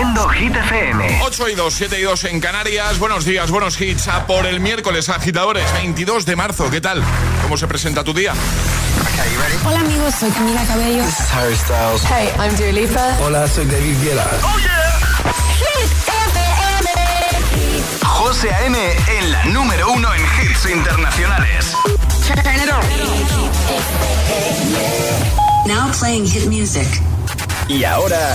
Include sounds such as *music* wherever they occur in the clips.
Haciendo Hit FM. 8 y 2, 7 y 2 en Canarias. Buenos días, buenos hits. A por el miércoles, agitadores, 22 de marzo. ¿Qué tal? ¿Cómo se presenta tu día? Hola amigos, soy Camila Cabello. This is Harry Styles. Hey, I'm Dua Lipa. Hola, soy David Guetta. ¡Oh, yeah! Hit FM. José A.M. en la número uno en hits internacionales. Turn it on. Now playing hit music. Y ahora...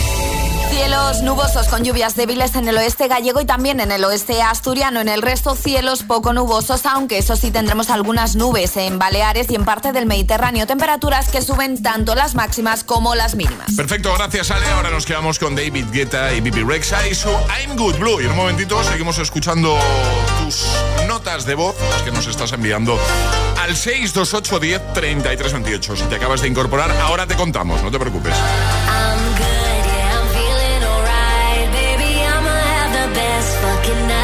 Cielos nubosos con lluvias débiles en el oeste gallego y también en el oeste asturiano. En el resto, cielos poco nubosos, aunque eso sí tendremos algunas nubes en Baleares y en parte del Mediterráneo. Temperaturas que suben tanto las máximas como las mínimas. Perfecto, gracias Ale. Ahora nos quedamos con David Guetta y Bibi Rexa y su I'm Good Blue. Y en un momentito seguimos escuchando tus notas de voz, las que nos estás enviando al 628 10 33 28. Si te acabas de incorporar, ahora te contamos, no te preocupes. I'm good, tonight.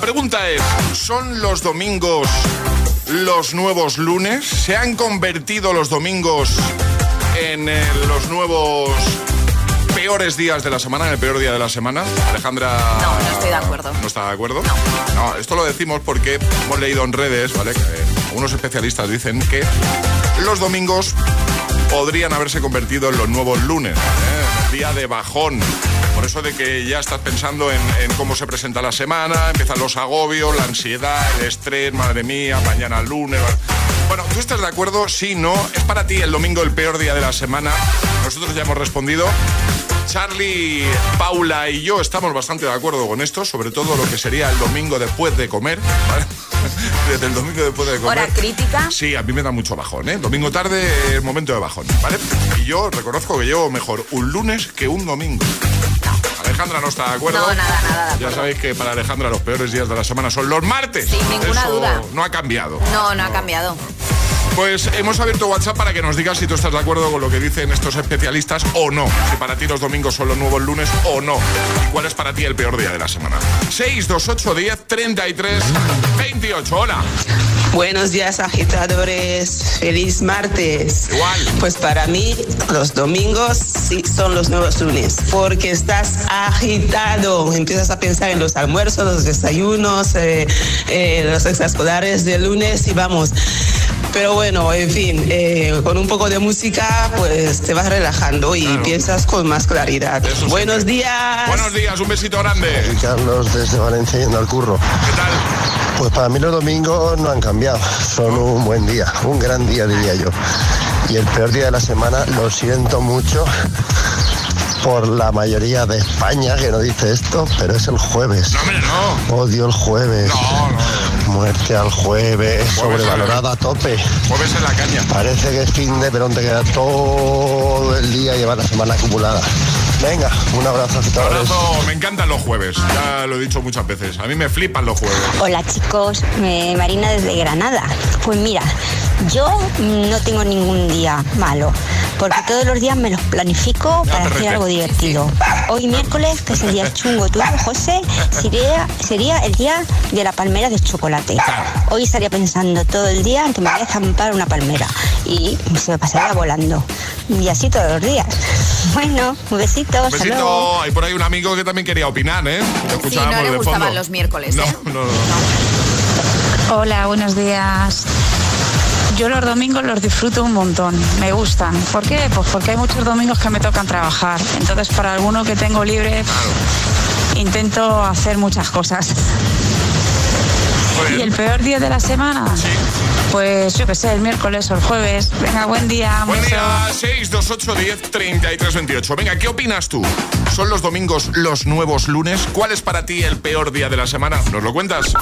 Pregunta es, ¿son los domingos los nuevos lunes? ¿Se han convertido los domingos en eh, los nuevos peores días de la semana, en el peor día de la semana? Alejandra... No, no estoy de acuerdo. ¿No está de acuerdo? No. esto lo decimos porque hemos leído en redes, ¿vale? Que algunos especialistas dicen que los domingos podrían haberse convertido en los nuevos lunes, ¿eh? día de bajón. Por eso de que ya estás pensando en, en cómo se presenta la semana, empiezan los agobios, la ansiedad, el estrés, madre mía, mañana lunes. Bueno, ¿tú estás de acuerdo? Sí, no. ¿Es para ti el domingo el peor día de la semana? Nosotros ya hemos respondido. Charlie, Paula y yo estamos bastante de acuerdo con esto, sobre todo lo que sería el domingo después de comer. ¿vale? *laughs* Desde el domingo después de comer. Hora crítica. Sí, a mí me da mucho bajón, ¿eh? Domingo tarde, eh, momento de bajón, ¿vale? Y yo reconozco que llevo mejor un lunes que un domingo. Alejandra no está de acuerdo. No, nada, nada de Ya sabéis que para Alejandra los peores días de la semana son los martes. Sin ninguna Eso duda. No ha cambiado. No, no ha cambiado. Pues hemos abierto WhatsApp para que nos digas si tú estás de acuerdo con lo que dicen estos especialistas o no. Si para ti los domingos son los nuevos lunes o no. ¿Y cuál es para ti el peor día de la semana? 628 10 33 28. Hola. Buenos días, agitadores. Feliz martes. Igual. Pues para mí, los domingos sí son los nuevos lunes, porque estás agitado. Empiezas a pensar en los almuerzos, los desayunos, eh, eh, los extraescolares de lunes y vamos. Pero bueno, en fin, eh, con un poco de música, pues te vas relajando y Claro. piensas con más claridad. Eso Buenos siempre. días. Buenos días, un besito grande. Carlos desde Valencia yendo al curro. ¿Qué tal? Pues para mí los domingos no han cambiado, son un buen día, un gran día diría yo. Y el peor día de la semana, lo siento mucho por la mayoría de España que no dice esto, pero es el jueves. No, hombre, no. Odio el jueves. No, no. Muerte al jueves, sobrevalorada a tope. Jueves en la caña. Parece que es fin de, pero te queda todo el día y lleva la semana acumulada. Venga, un abrazo a todos. Abrazo, me encantan los jueves. Ya lo he dicho muchas veces. A mí me flipan los jueves. Hola chicos, me Marina desde Granada. Pues mira, yo no tengo ningún día malo, porque todos los días me los planifico para hacer algo divertido. Hoy miércoles, que es el día chungo tuyo, José, sería, sería el día de la palmera de chocolate. Hoy estaría pensando todo el día en que me voy a zampar una palmera y se me pasaría volando. Y así todos los días. Bueno, un besito, Un luego. besito. Hay por ahí un amigo que también quería opinar, ¿eh? Sí, no le gustaban fondo. los miércoles, No, ¿eh? no, no. no. Hola, buenos días. Yo los domingos los disfruto un montón, me gustan. ¿Por qué? Pues porque hay muchos domingos que me tocan trabajar. Entonces, para alguno que tengo libre, intento hacer muchas cosas. ¿Y el peor día de la semana? Pues yo qué sé, el miércoles o el jueves. Venga, buen día. Buen día, 628 10 33 28. Venga, ¿qué opinas tú? ¿Son los domingos los nuevos lunes? ¿Cuál es para ti el peor día de la semana? ¿Nos lo cuentas?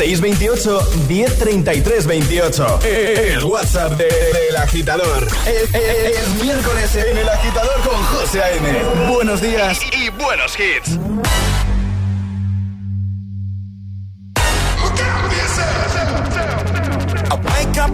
628 1033 28. El WhatsApp de- del agitador. Es, es- es miércoles en el agitador con José A.M. Buenos días. Y buenos hits.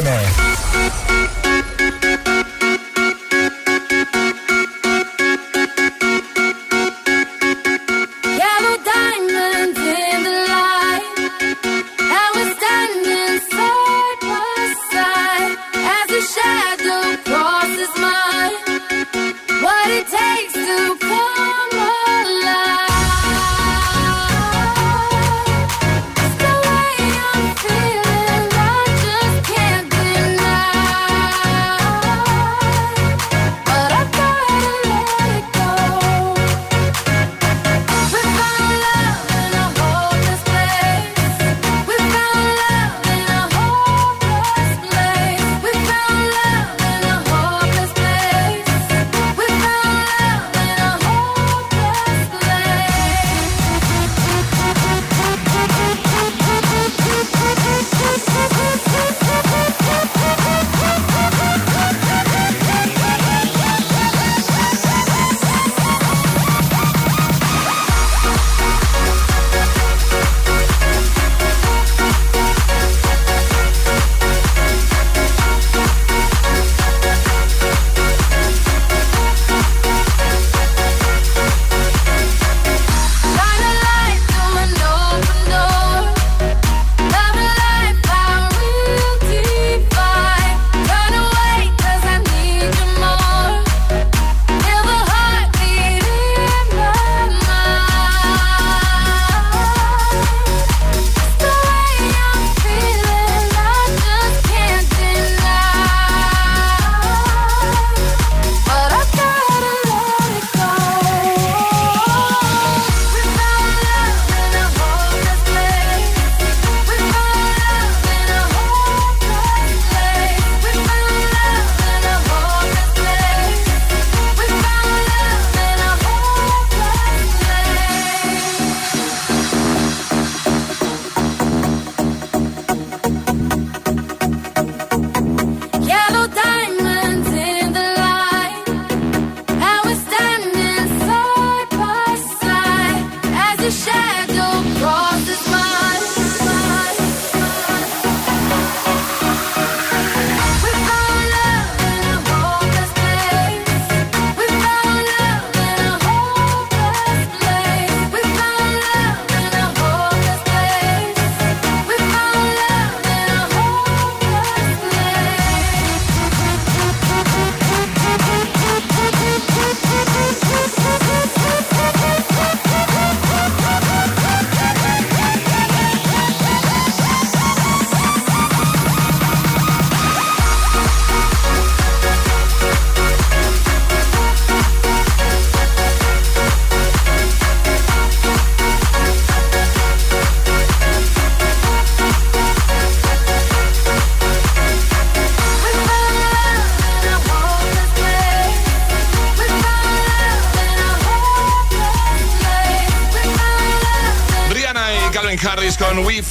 con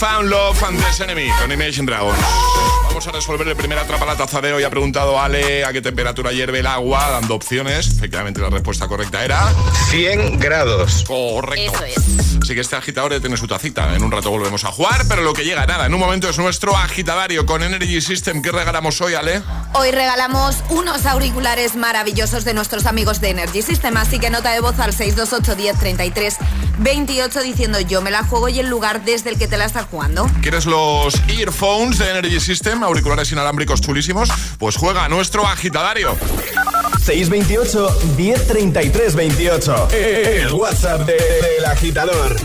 Found Love and This Enemy con Imagine Dragons. Vamos a resolver el primer atrapa la taza de hoy. Ha preguntado Ale a qué temperatura hierve el agua, dando opciones. Efectivamente, la respuesta correcta era 100 grados. correcto. Eso es. Así que este agitador ya tiene su tacita. En un rato volvemos a jugar, pero lo que llega nada. En un momento es nuestro agitadario con Energy System. ¿Qué regalamos hoy, Ale? Hoy regalamos unos auriculares maravillosos de nuestros amigos de Energy System, así que nota de voz al 628 10 33 28 diciendo yo me la juego y el lugar desde el que te la estás jugando. ¿Quieres los earphones de Energy System, auriculares inalámbricos chulísimos? Pues juega a nuestro agitadario. 628 1033 28. El WhatsApp de- del agitador.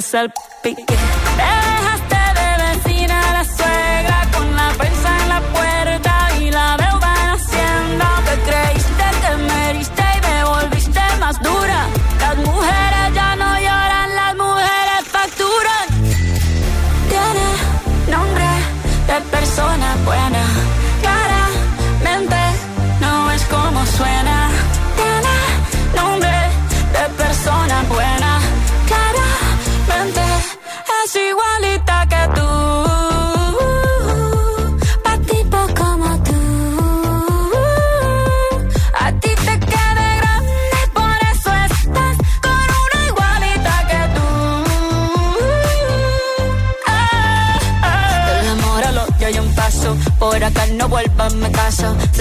Perdón que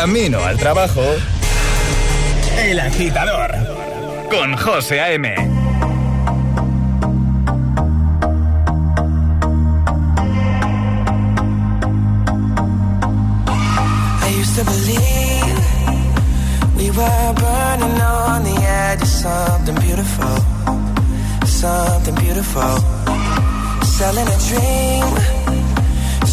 Camino al trabajo. El agitador. Con José A.M. I used to believe we were burning on the edge of something beautiful, something beautiful. Selling a dream,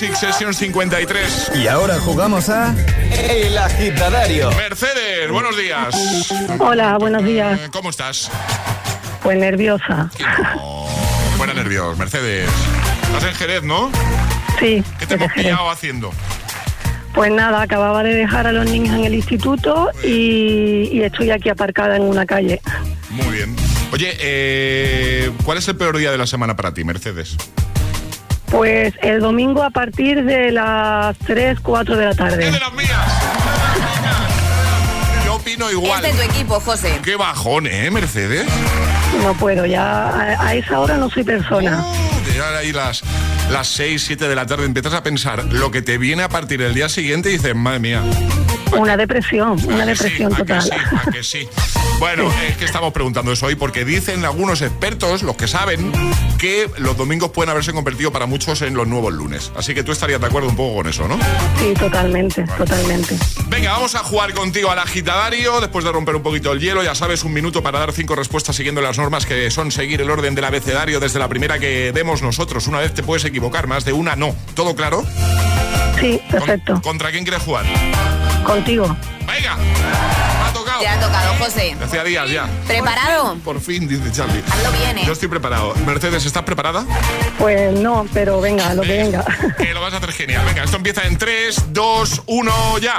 Music Session 53. Y ahora jugamos a El Agitadario. Mercedes, buenos días. Hola, buenos días. Eh, ¿Cómo estás? Pues nerviosa. Buena nervios, Mercedes. Estás en Jerez, ¿no? Sí. ¿Qué te hemos pillado haciendo? Pues nada, acababa de dejar a los niños en el instituto y, y estoy aquí aparcada en una calle. Muy bien. Oye, eh, ¿cuál es el peor día de la semana para ti, Mercedes? Pues el domingo a partir de las 3, 4 de la tarde. Yo opino igual. Es de tu equipo, José. Qué bajón, ¿eh, Mercedes? No puedo, ya a, a esa hora no soy persona. Te llegan ahí las, las 6, 7 de la tarde, empiezas a pensar lo que te viene a partir del día siguiente y dices, madre mía, Una depresión, una depresión total. ¿a que sí? Bueno, es que estamos preguntando eso hoy porque dicen algunos expertos, los que saben, que los domingos pueden haberse convertido para muchos en los nuevos lunes. Así que tú estarías de acuerdo un poco con eso, ¿no? Sí, totalmente, totalmente. Venga, vamos a jugar contigo al agitadario. Después de romper un poquito el hielo, ya sabes, un minuto para dar cinco respuestas siguiendo las normas que son seguir el orden del abecedario desde la primera que demos nosotros. Una vez te puedes equivocar, más de una no. ¿Todo claro? Sí, perfecto. ¿Contra quién quieres jugar? Contigo. Venga, ha tocado. Te ha tocado, José. Hacía días ya. ¿Preparado? Por fin, dice Charlie. Hazlo bien, ¿eh? Yo estoy preparado. Mercedes, ¿estás preparada? Pues no, pero venga, lo que venga. Que lo vas a hacer genial. Venga, esto empieza en 3, 2, 1, ya.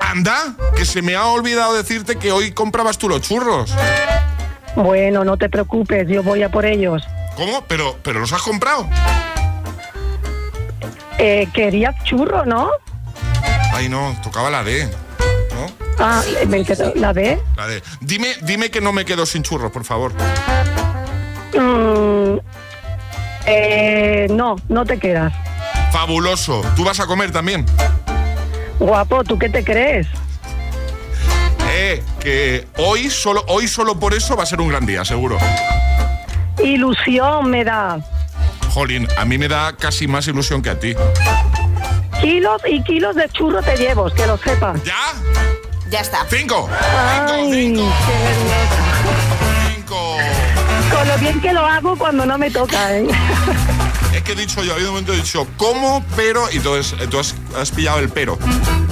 Anda, que se me ha olvidado decirte que hoy comprabas tú los churros. Bueno, no te preocupes, yo voy a por ellos. ¿Cómo? ¿Pero, pero los has comprado? Eh, querías churro, ¿no? Ay, no, tocaba la D. Ah, me quedo- ¿la ve? La D. Dime, dime que no me quedo sin churros, por favor. Mm, eh, no, no te quedas. Fabuloso. ¿Tú vas a comer también? Guapo, ¿tú qué te crees? Eh, que hoy solo, hoy solo por eso va a ser un gran día, seguro. Ilusión me da. Jolín, a mí me da casi más ilusión que a ti. Kilos y kilos de churro te llevo, que lo sepas. ¿Ya? Ya está. ¡Cinco! Ay, qué nerviosa. Con lo bien que lo hago cuando no me toca, ¿eh? *laughs* Es que he dicho yo, ha habido un momento que he dicho, ¿cómo? Pero, y entonces eh, tú has, has pillado el pero.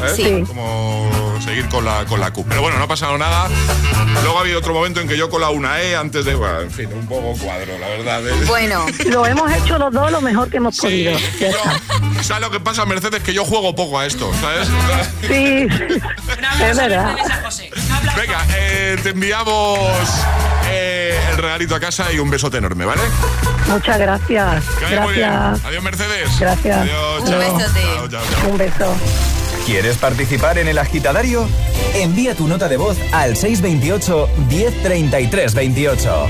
¿eh? Sí. Como seguir con la, con la Q. Pero bueno, no ha pasado nada. Luego ha habido otro momento en que yo con la una E antes de, bueno, en fin, un poco cuadro, la verdad. ¿eh? Bueno. Lo hemos hecho los dos lo mejor que hemos podido. Ya está. ¿Sabes lo que pasa, Mercedes? Que yo juego poco a esto, ¿sabes? Sí, *laughs* es verdad. Venga, eh, te enviamos eh, el regalito a casa y un besote enorme, ¿vale? Muchas gracias. Gracias. Adiós, Mercedes. Gracias. Adiós, Un chao. besote. Chao, chao, chao. Un beso. ¿Quieres participar en el agitadario? Envía tu nota de voz al 628 1033 28.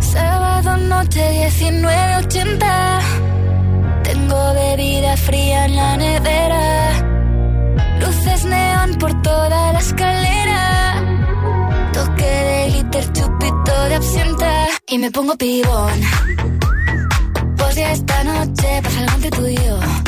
Sábado noche 1980. Tengo bebida fría en la nevera. Luces neón por toda la escalera. Toque de glitter, chupito de absenta. Y me pongo pibón. Pues ya esta noche pasa algo entre tú.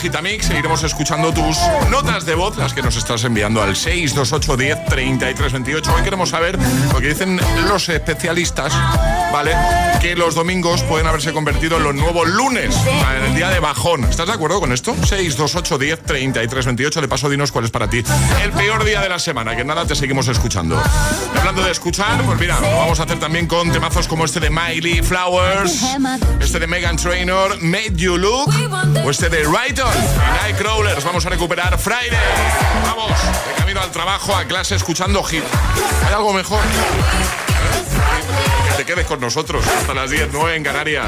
Seguiremos escuchando tus notas de voz, las que nos estás enviando al 628 10 33 28. Hoy queremos saber lo que dicen los especialistas, ¿vale? Que los domingos pueden haberse convertido en los nuevos lunes, en el día de bajón. ¿Estás de acuerdo con esto? 628 10 33 28. De paso, dinos cuál es para ti el peor día de la semana. Que nada, te seguimos escuchando. Y hablando de escuchar, pues mira, lo vamos a hacer también con temazos como este de Miley Flowers, este de Megan Trainor, Made You Look, o este de Righton, Nightcrawlers. Vamos a recuperar Friday. Vamos, de camino al trabajo, a clase, escuchando hit. ¿Hay algo mejor? Que te quedes con nosotros hasta las 10, 9 en Canarias.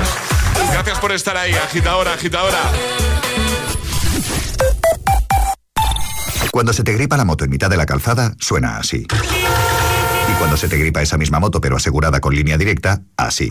Gracias por estar ahí, agitadora, agitadora. Cuando se te gripa la moto en mitad de la calzada, suena así. Y cuando se te gripa esa misma moto pero asegurada con línea directa, así.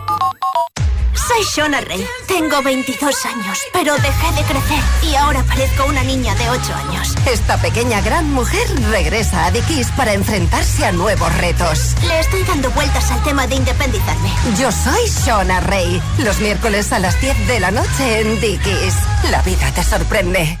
Soy Shona Rey. Tengo 22 años, pero dejé de crecer y ahora parezco una niña de 8 años. Esta pequeña gran mujer regresa a Dickies para enfrentarse a nuevos retos. Le estoy dando vueltas al tema de independizarme. Yo soy Shona Rey. Los miércoles a las 10 de la noche en Dickies. La vida te sorprende.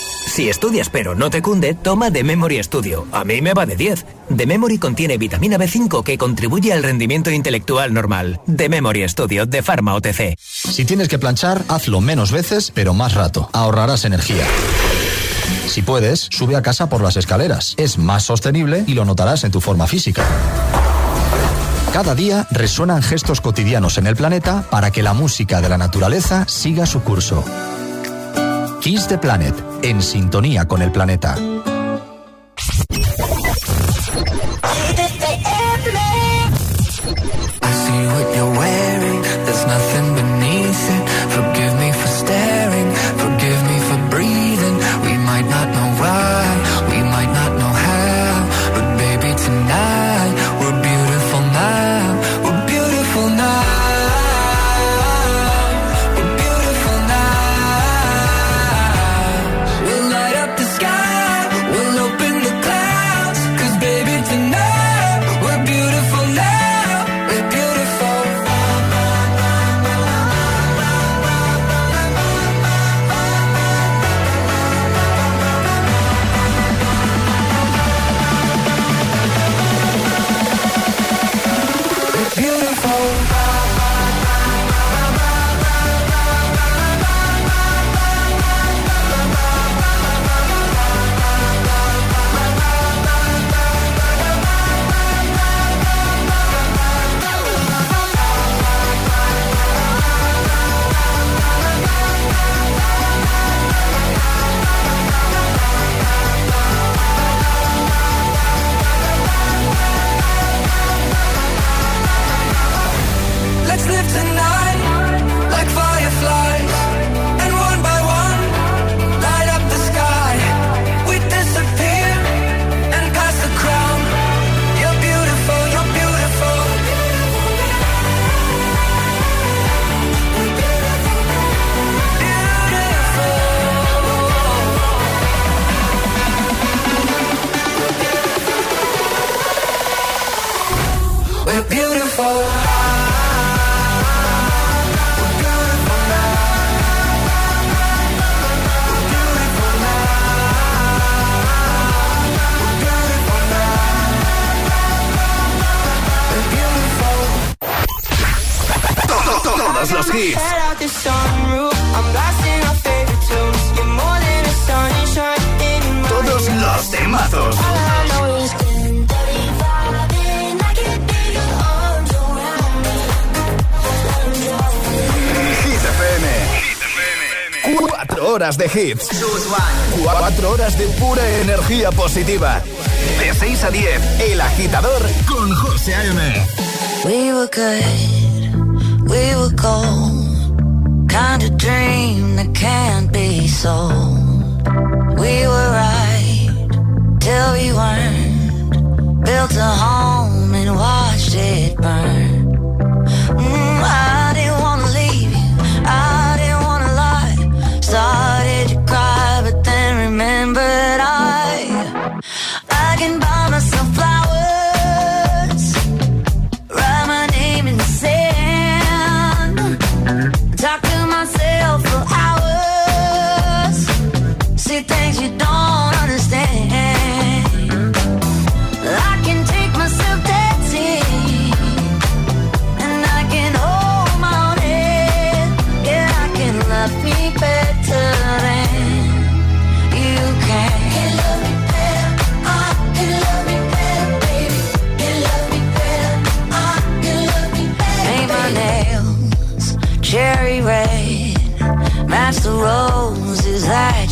Si estudias pero no te cunde, toma The Memory Studio. A mí me va de 10. The Memory contiene vitamina B5 que contribuye al rendimiento intelectual normal. The Memory Studio de Pharma OTC. Si tienes que planchar, hazlo menos veces, pero más rato. Ahorrarás energía. Si puedes, sube a casa por las escaleras. Es más sostenible y lo notarás en tu forma física. Cada día resuenan gestos cotidianos en el planeta para que la música de la naturaleza siga su curso. Kiss the Planet, en sintonía con el planeta. de hits. 4 horas de pura energía positiva. De 6 a 10, El Agitador con José A.M. We were good, we were gold. Kind of dream that can't be sold. We were right till we weren't. Built a home and watched it burn.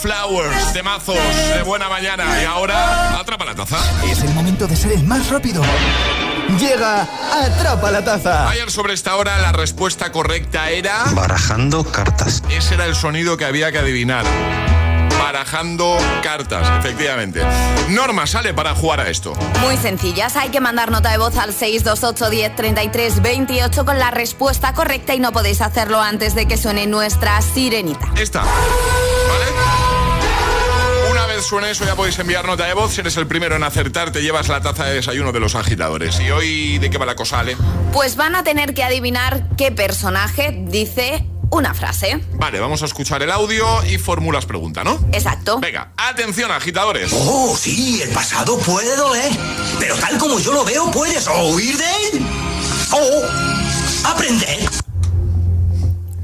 Flowers de mazos de buena mañana. Y ahora, atrapa la taza. Es el momento de ser el más rápido. Llega Atrapa la Taza. Ayer sobre esta hora la respuesta correcta era... Barajando cartas. Ese era el sonido que había que adivinar. Barajando cartas, efectivamente. Norma sale para jugar a esto. Muy sencillas, hay que mandar nota de voz al 628 10 33 28 con la respuesta correcta y no podéis hacerlo antes de que suene nuestra sirenita. Esta. Vez suene eso ya podéis enviar nota de voz. Si eres el primero en acertar, te llevas la taza de desayuno de los agitadores. ¿Y hoy de qué va la cosa, Ale? Pues van a tener que adivinar qué personaje dice una frase. Vale, vamos a escuchar el audio y formulas pregunta, ¿no? Exacto. Venga, atención, agitadores. Oh, sí, el pasado puede doler. Pero tal como yo lo veo, puedes o huir de él o aprender.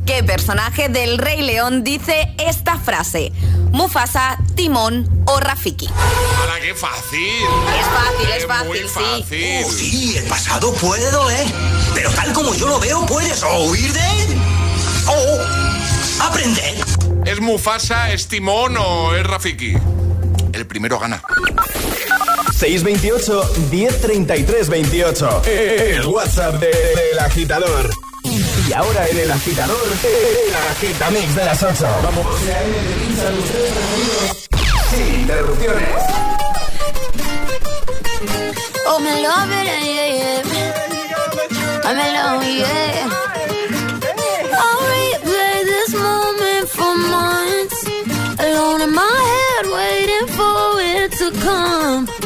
¿Qué personaje del Rey León dice esta frase? Mufasa, Timón o Rafiki. ¡Hala, qué fácil! Es fácil, es Muy fácil, sí. Oh, sí, el pasado puede doler. Pero tal como yo lo veo, puedes o huir de él o aprender. ¿Es Mufasa, es Timón o es Rafiki? El primero gana. 628 1033 28. El WhatsApp de- del agitador. Y ahora en el agitador, el agitamix de las 8. Vamos. Sin interrupciones. Oh, me love it, yeah, yeah. I'm alone, yeah. I'll replay this moment for months. Alone in my head, waiting for it to come.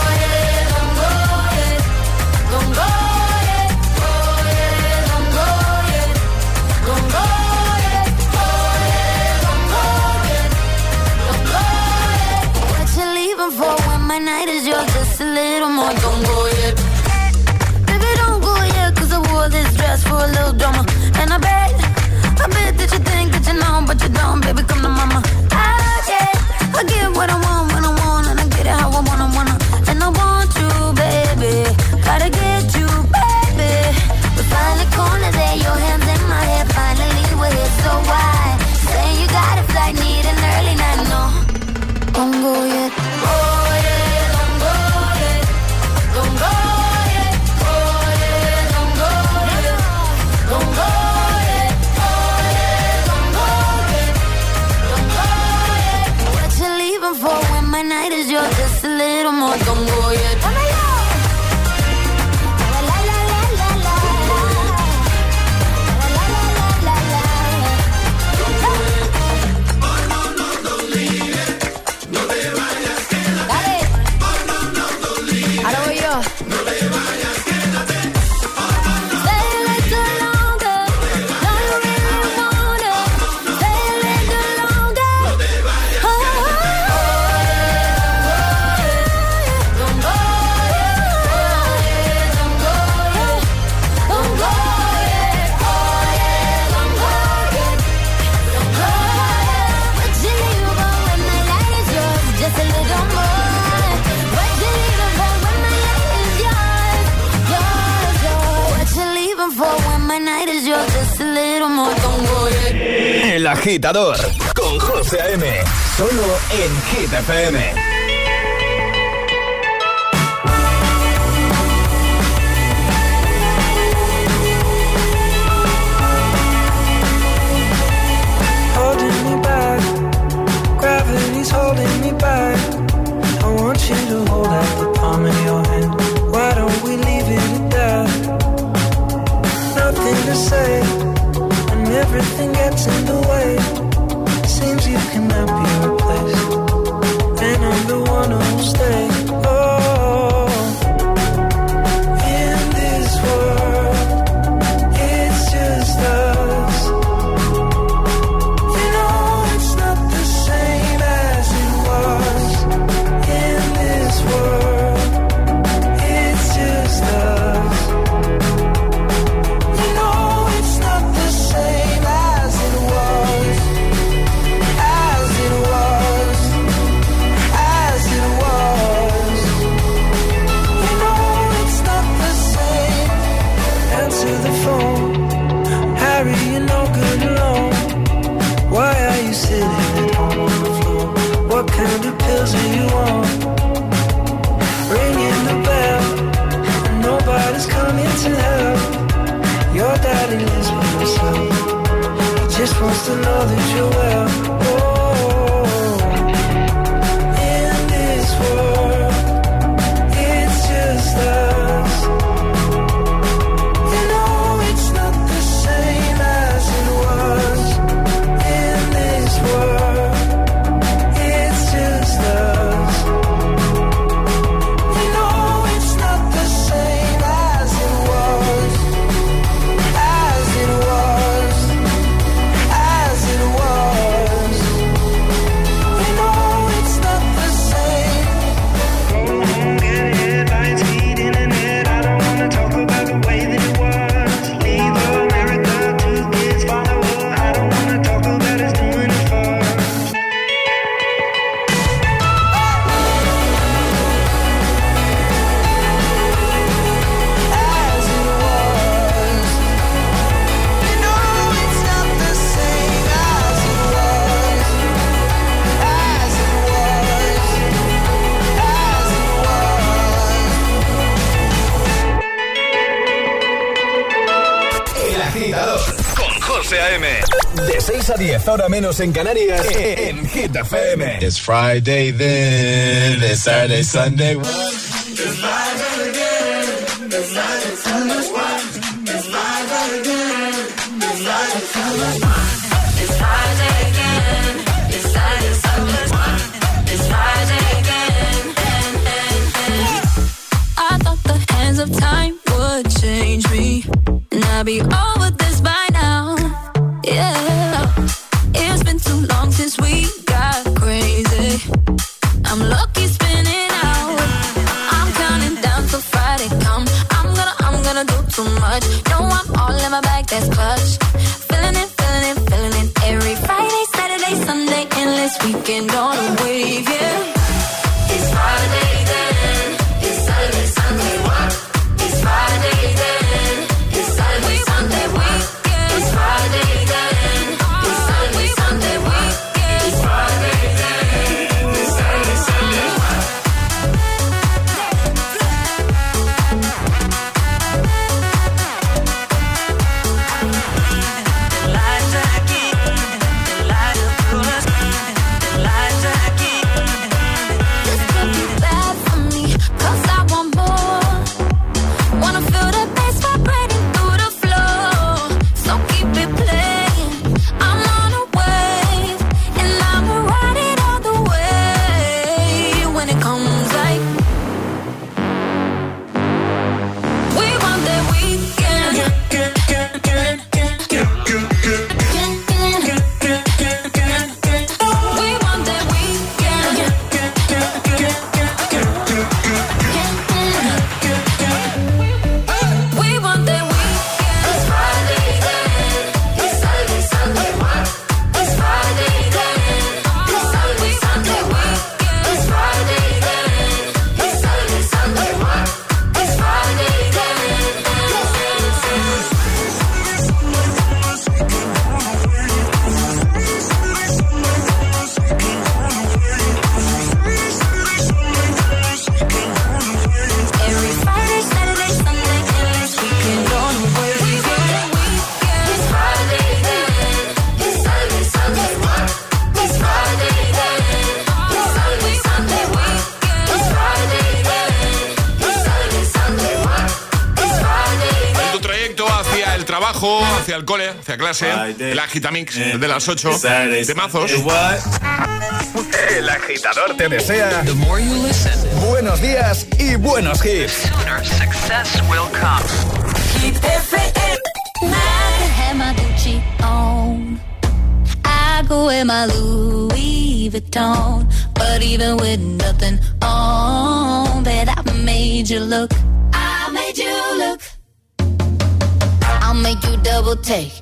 agitador 10 horas menos en Canarias en Hit FM. It's Friday then, it's Saturday, Sunday. hacia clase. El Agitamix de las 8. De mazos. El agitador te desea. The more you listen, buenos días y buenos hits. The success will come. Hit FM. I go in my Louis Vuitton. But even with nothing on, that I made you look. I made you look. I'll make you double take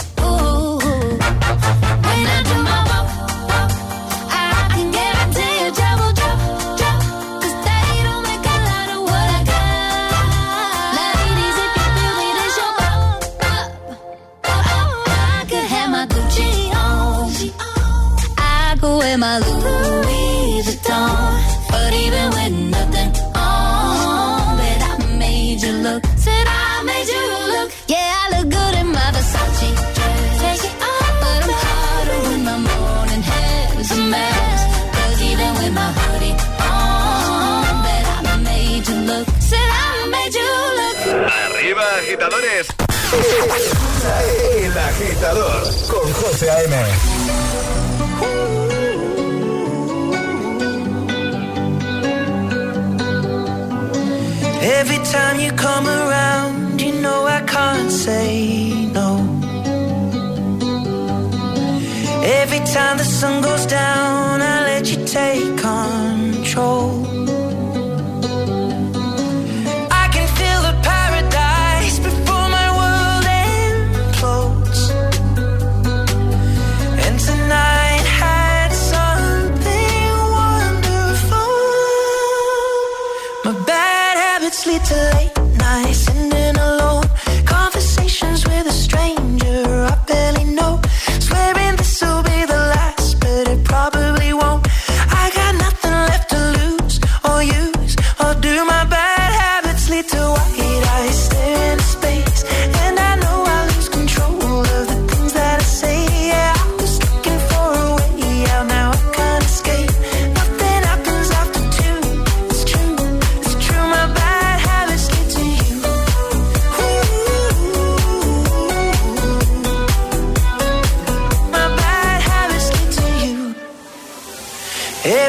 El agitador con José A.M. Every time you come around, you know I can't say no. Every time the sun goes down, I let you take control.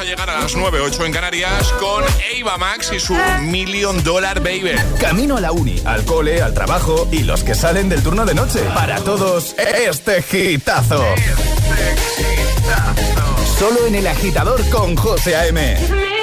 a llegar a las 9, 8 en Canarias con Eva Max y su Million Dollar Baby. Camino a la uni, al cole, al trabajo y los que salen del turno de noche. Para todos, este gitazo. Este. Solo en el agitador con José A.M.